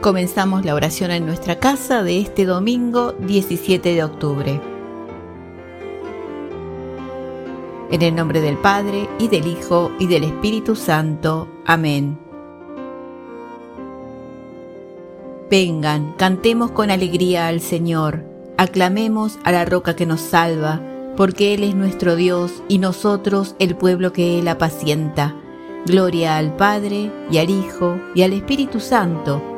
Comenzamos la oración en nuestra casa de este domingo 17 de octubre. En el nombre del Padre, y del Hijo, y del Espíritu Santo. Amén. Vengan, cantemos con alegría al Señor, aclamemos a la roca que nos salva, porque Él es nuestro Dios y nosotros el pueblo que Él apacienta. Gloria al Padre, y al Hijo, y al Espíritu Santo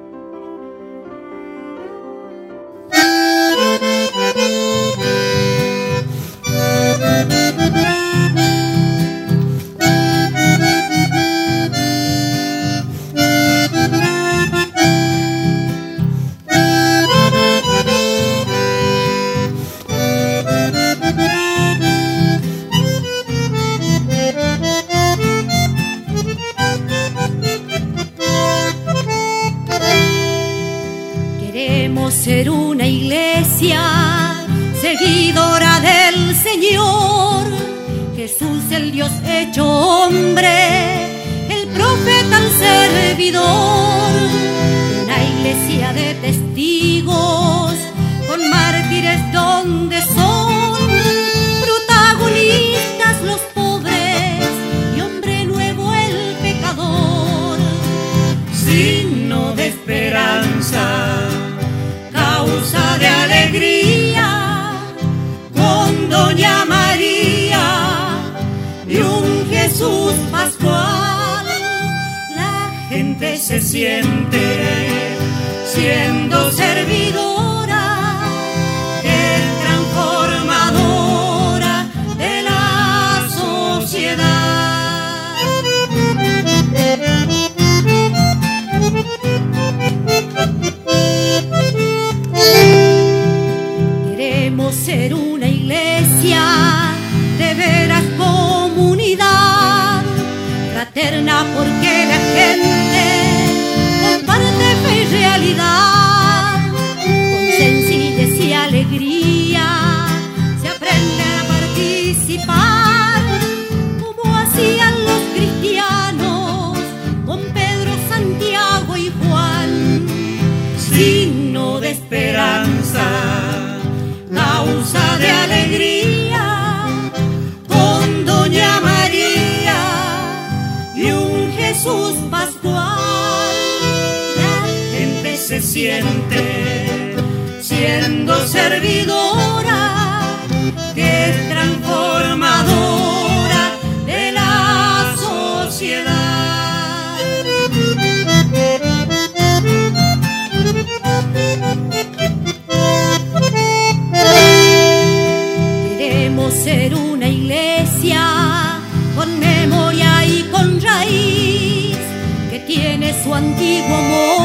siendo servidora, que es transformadora de la sociedad. Queremos ser una iglesia con memoria y con raíz que tiene su antiguo amor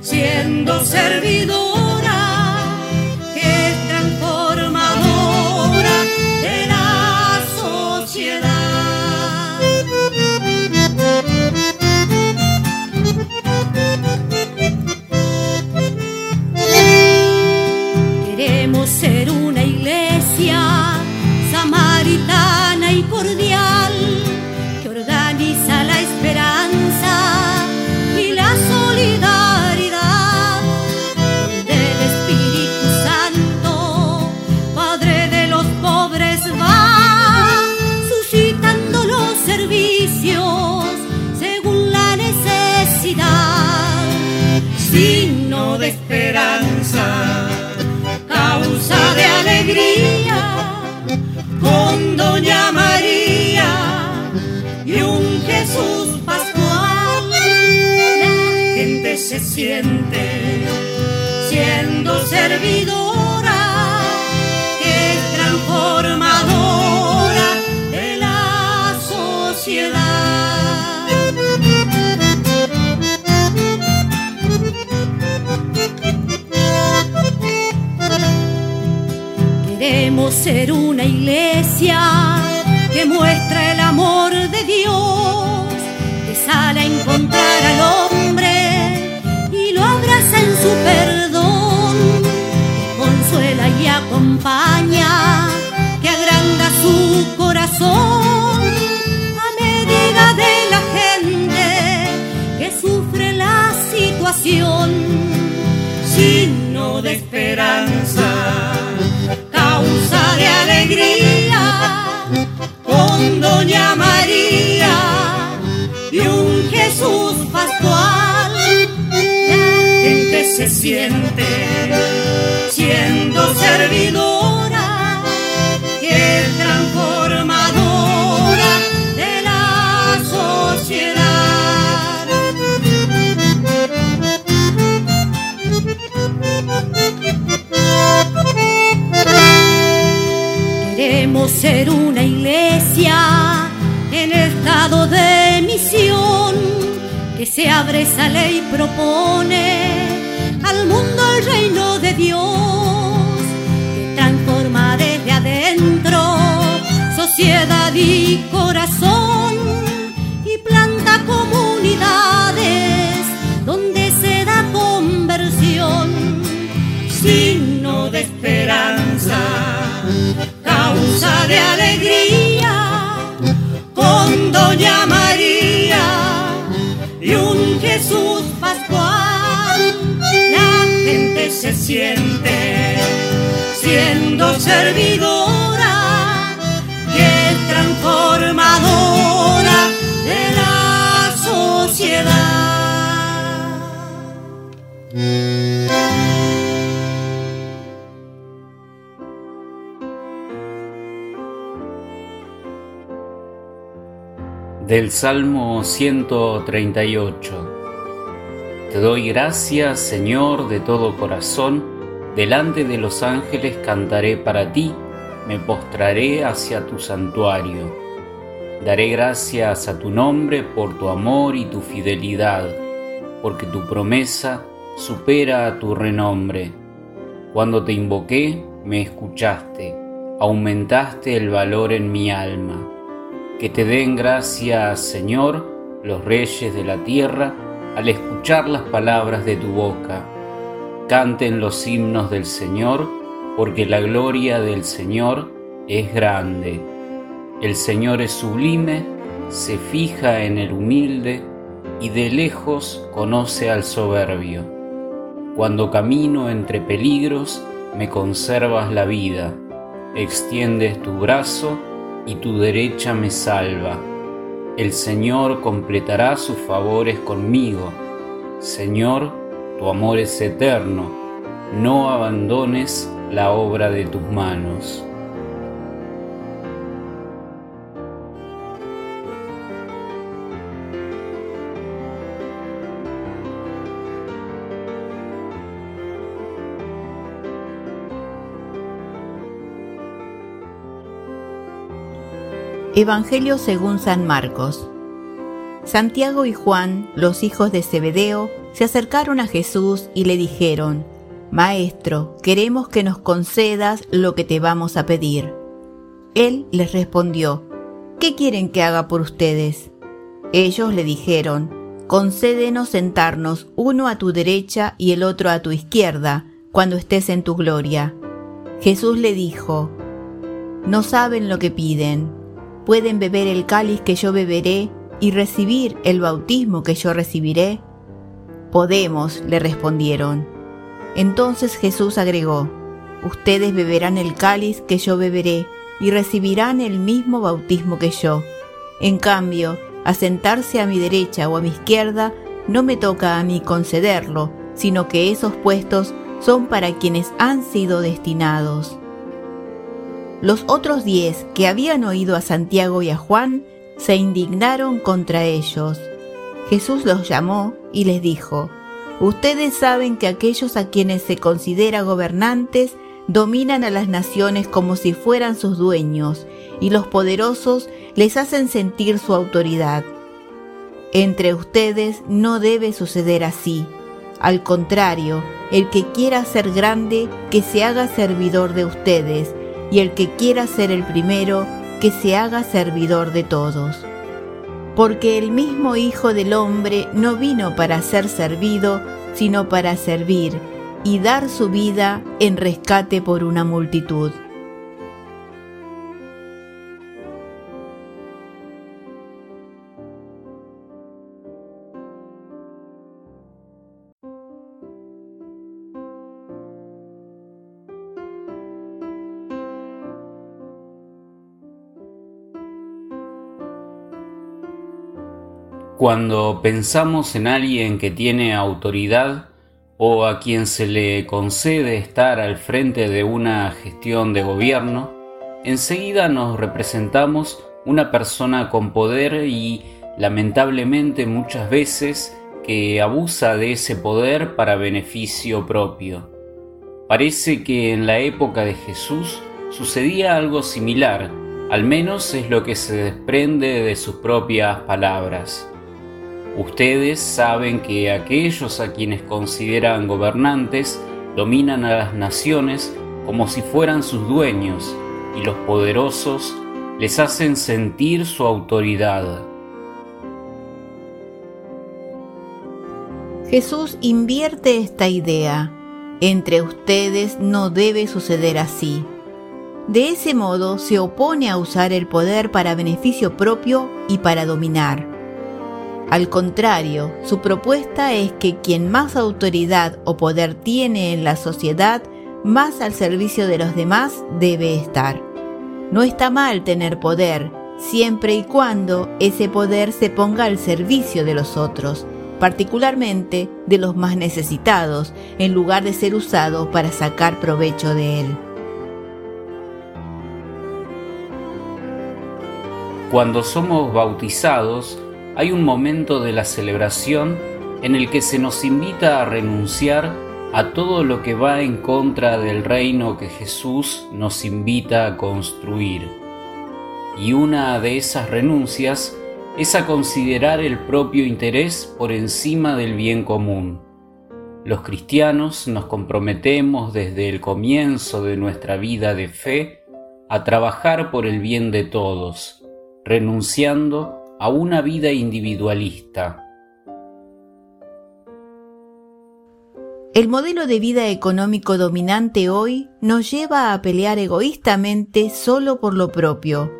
siendo servidora servidora, es transformadora de la sociedad. Queremos ser una iglesia que muestra el amor de Dios, que sale a encontrar al hombre esperando. Ser una iglesia en estado de misión que se abre esa ley y propone al mundo siente siendo servidora, que transformadora de la sociedad. Del Salmo 138. Te doy gracias, Señor, de todo corazón, delante de los ángeles cantaré para ti, me postraré hacia tu santuario. Daré gracias a tu nombre por tu amor y tu fidelidad, porque tu promesa supera a tu renombre. Cuando te invoqué, me escuchaste, aumentaste el valor en mi alma. Que te den gracias, Señor, los reyes de la tierra, al escuchar las palabras de tu boca. Canten los himnos del Señor, porque la gloria del Señor es grande. El Señor es sublime, se fija en el humilde y de lejos conoce al soberbio. Cuando camino entre peligros, me conservas la vida, extiendes tu brazo y tu derecha me salva. El Señor completará sus favores conmigo. Señor, tu amor es eterno, no abandones la obra de tus manos. Evangelio según San Marcos. Santiago y Juan, los hijos de Zebedeo, se acercaron a Jesús y le dijeron, Maestro, queremos que nos concedas lo que te vamos a pedir. Él les respondió, ¿qué quieren que haga por ustedes? Ellos le dijeron, concédenos sentarnos uno a tu derecha y el otro a tu izquierda, cuando estés en tu gloria. Jesús le dijo, no saben lo que piden pueden beber el cáliz que yo beberé y recibir el bautismo que yo recibiré? Podemos, le respondieron. Entonces Jesús agregó, Ustedes beberán el cáliz que yo beberé y recibirán el mismo bautismo que yo. En cambio, a sentarse a mi derecha o a mi izquierda no me toca a mí concederlo, sino que esos puestos son para quienes han sido destinados. Los otros diez que habían oído a Santiago y a Juan se indignaron contra ellos. Jesús los llamó y les dijo, Ustedes saben que aquellos a quienes se considera gobernantes dominan a las naciones como si fueran sus dueños, y los poderosos les hacen sentir su autoridad. Entre ustedes no debe suceder así. Al contrario, el que quiera ser grande, que se haga servidor de ustedes, y el que quiera ser el primero, que se haga servidor de todos. Porque el mismo Hijo del Hombre no vino para ser servido, sino para servir y dar su vida en rescate por una multitud. Cuando pensamos en alguien que tiene autoridad o a quien se le concede estar al frente de una gestión de gobierno, enseguida nos representamos una persona con poder y lamentablemente muchas veces que abusa de ese poder para beneficio propio. Parece que en la época de Jesús sucedía algo similar, al menos es lo que se desprende de sus propias palabras. Ustedes saben que aquellos a quienes consideran gobernantes dominan a las naciones como si fueran sus dueños y los poderosos les hacen sentir su autoridad. Jesús invierte esta idea. Entre ustedes no debe suceder así. De ese modo se opone a usar el poder para beneficio propio y para dominar. Al contrario, su propuesta es que quien más autoridad o poder tiene en la sociedad, más al servicio de los demás debe estar. No está mal tener poder, siempre y cuando ese poder se ponga al servicio de los otros, particularmente de los más necesitados, en lugar de ser usado para sacar provecho de él. Cuando somos bautizados, hay un momento de la celebración en el que se nos invita a renunciar a todo lo que va en contra del reino que Jesús nos invita a construir. Y una de esas renuncias es a considerar el propio interés por encima del bien común. Los cristianos nos comprometemos desde el comienzo de nuestra vida de fe a trabajar por el bien de todos, renunciando a una vida individualista. El modelo de vida económico dominante hoy nos lleva a pelear egoístamente solo por lo propio.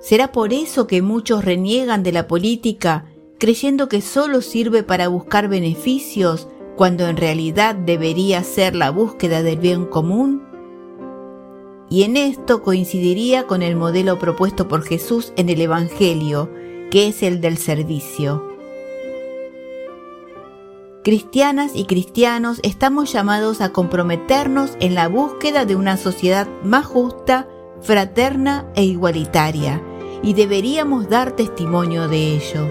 ¿Será por eso que muchos reniegan de la política creyendo que solo sirve para buscar beneficios cuando en realidad debería ser la búsqueda del bien común? Y en esto coincidiría con el modelo propuesto por Jesús en el Evangelio, que es el del servicio. Cristianas y cristianos estamos llamados a comprometernos en la búsqueda de una sociedad más justa, fraterna e igualitaria, y deberíamos dar testimonio de ello.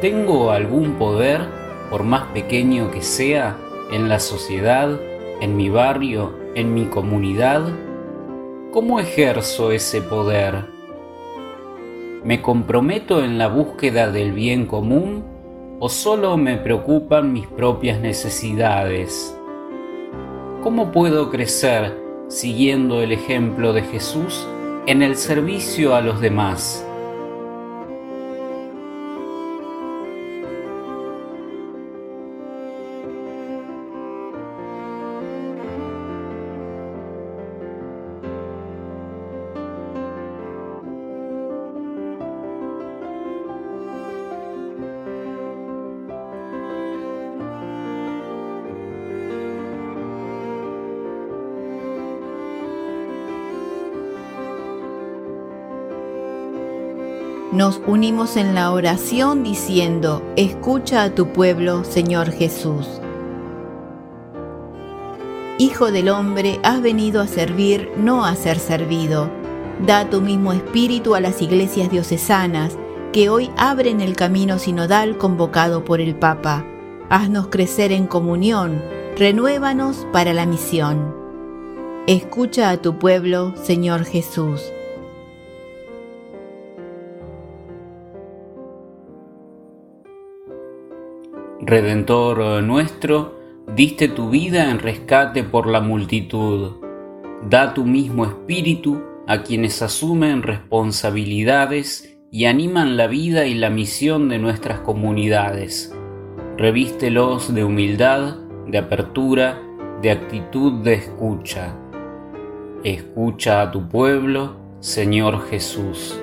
¿Tengo algún poder, por más pequeño que sea, en la sociedad, en mi barrio, en mi comunidad? ¿Cómo ejerzo ese poder? ¿Me comprometo en la búsqueda del bien común o solo me preocupan mis propias necesidades? ¿Cómo puedo crecer siguiendo el ejemplo de Jesús en el servicio a los demás? Nos unimos en la oración diciendo, escucha a tu pueblo, Señor Jesús. Hijo del hombre, has venido a servir, no a ser servido. Da tu mismo espíritu a las iglesias diocesanas, que hoy abren el camino sinodal convocado por el Papa. Haznos crecer en comunión, renuévanos para la misión. Escucha a tu pueblo, Señor Jesús. Redentor nuestro, diste tu vida en rescate por la multitud. Da tu mismo espíritu a quienes asumen responsabilidades y animan la vida y la misión de nuestras comunidades. Revístelos de humildad, de apertura, de actitud de escucha. Escucha a tu pueblo, Señor Jesús.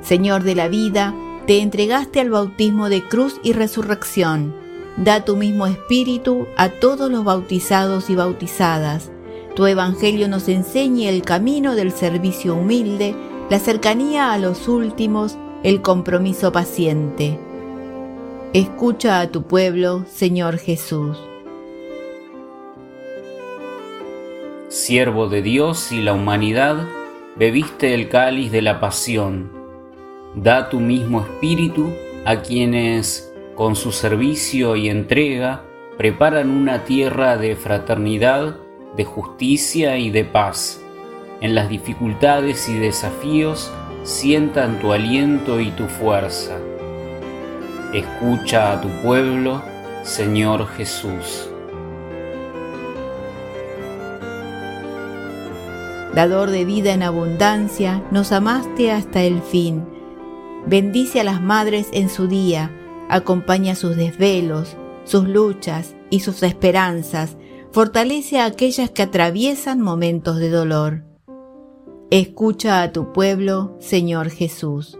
Señor de la vida, te entregaste al bautismo de cruz y resurrección. Da tu mismo espíritu a todos los bautizados y bautizadas. Tu evangelio nos enseñe el camino del servicio humilde, la cercanía a los últimos, el compromiso paciente. Escucha a tu pueblo, Señor Jesús. Siervo de Dios y la humanidad, bebiste el cáliz de la pasión Da tu mismo espíritu a quienes, con su servicio y entrega, preparan una tierra de fraternidad, de justicia y de paz. En las dificultades y desafíos sientan tu aliento y tu fuerza. Escucha a tu pueblo, Señor Jesús. Dador de vida en abundancia, nos amaste hasta el fin Bendice a las madres en su día, acompaña sus desvelos, sus luchas y sus esperanzas, fortalece a aquellas que atraviesan momentos de dolor. Escucha a tu pueblo, Señor Jesús.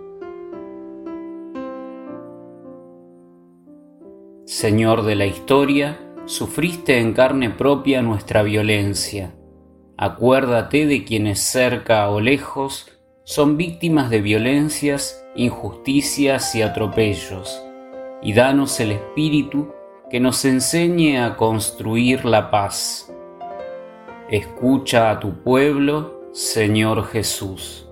Señor de la historia, sufriste en carne propia nuestra violencia. Acuérdate de quienes cerca o lejos son víctimas de violencias injusticias y atropellos, y danos el Espíritu que nos enseñe a construir la paz. Escucha a tu pueblo, Señor Jesús.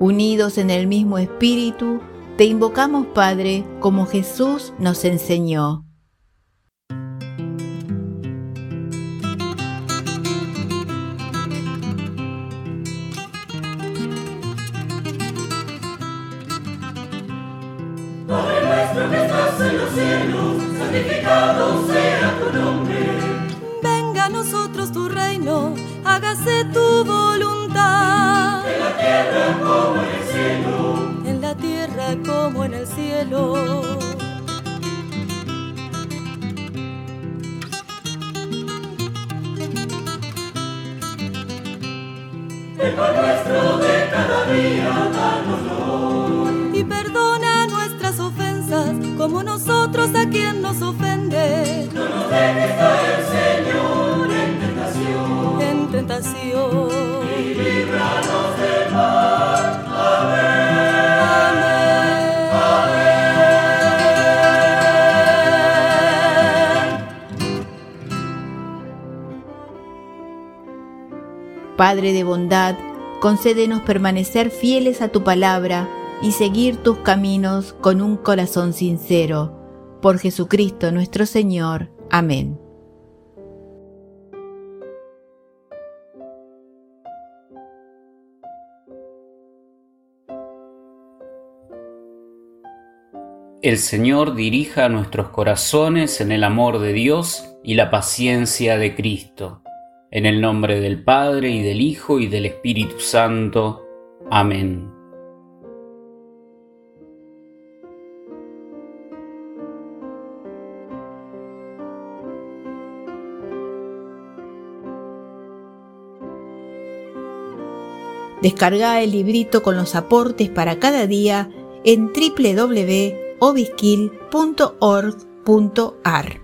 Unidos en el mismo Espíritu, te invocamos, Padre, como Jesús nos enseñó. Cielo. El pan nuestro de cada día, danoslo. Y perdona nuestras ofensas, como nosotros a quien nos Padre de bondad, concédenos permanecer fieles a tu palabra y seguir tus caminos con un corazón sincero. Por Jesucristo nuestro Señor. Amén. El Señor dirija nuestros corazones en el amor de Dios y la paciencia de Cristo. En el nombre del Padre y del Hijo y del Espíritu Santo. Amén. Descarga el librito con los aportes para cada día en www.obisquil.org.ar.